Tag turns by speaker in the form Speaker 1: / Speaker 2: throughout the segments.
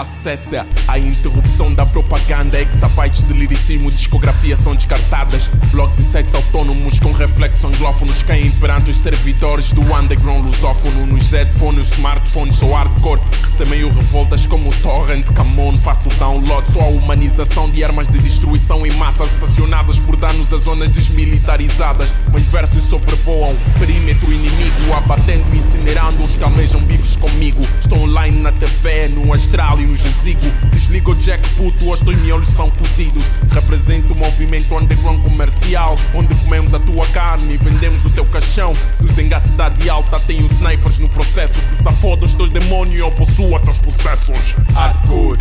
Speaker 1: Acesse a interrupção da propaganda. Exabytes de liricismo, discografia são descartadas. Blogs e sites autônomos com reflexo anglófonos caem perante os servidores do underground lusófono. Nos headphones, smartphones ou hardcore. Recemeio revoltas como torrent, camon. Faço download. Só a humanização de armas de destruição em massa assassinadas por danos a zonas desmilitarizadas. Mas versos sobrevoam perímetro inimigo, abatendo e incinerando que almejam bifes comigo. Estou online na TV, no astral e no jazigo. Desliga o jack puto, os teus miolos são cozidos. Represento o movimento underground comercial, onde comemos a tua carne e vendemos o teu caixão. Dos em cidade alta, tenho snipers no processo que os teus demônios ou possua teus processos. Hardcore,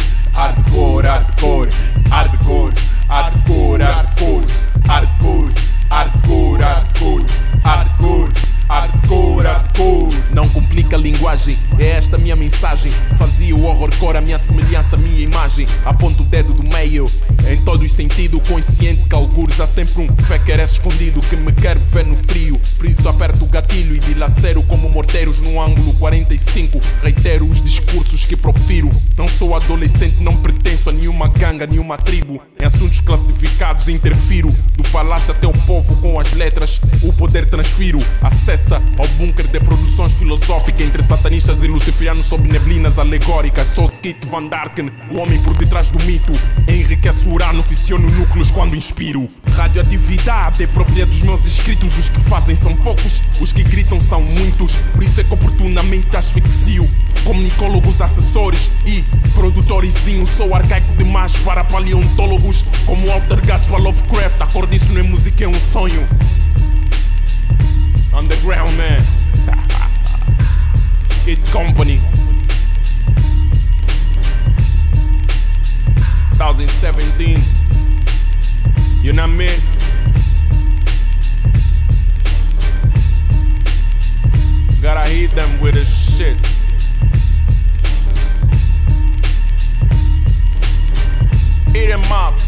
Speaker 1: Não complica a linguagem, é esta minha mensagem. Fazia o horrorcore a minha semelhança, a minha imagem. Aponto o dedo do meio, em todos os sentidos, consciente que algures há sempre um fequer escondido que me quer ver no frio. Por isso aperto o gatilho e dilacero como morteiros no ângulo 45. Reitero os discursos que profiro. Não sou adolescente, não pertenço a nenhuma ganga, nenhuma tribo. Em assuntos classificados interfiro. Do palácio até o povo com as letras, o poder transfiro. Acessa ao bunker de produções filosóficas entre satanistas e luciferianos sob neblinas alegóricas. Sou Skit Van Darken, o homem por detrás do mito. Enriquece o urano, ficciono núcleos quando inspiro. Radioatividade é própria dos meus escritos. Os que fazem são poucos, os que gritam são muitos. Por isso é que oportunamente asfixio. Comunicólogos, assessores e produtorezinhos. Sou arcaico demais para paleontólogos. Como altergados para Lovecraft. Acorde isso não é música, é um sonho. Underground man. Skate Company. 2017. You know what I mean? Gotta hit them with this shit. Eat them up.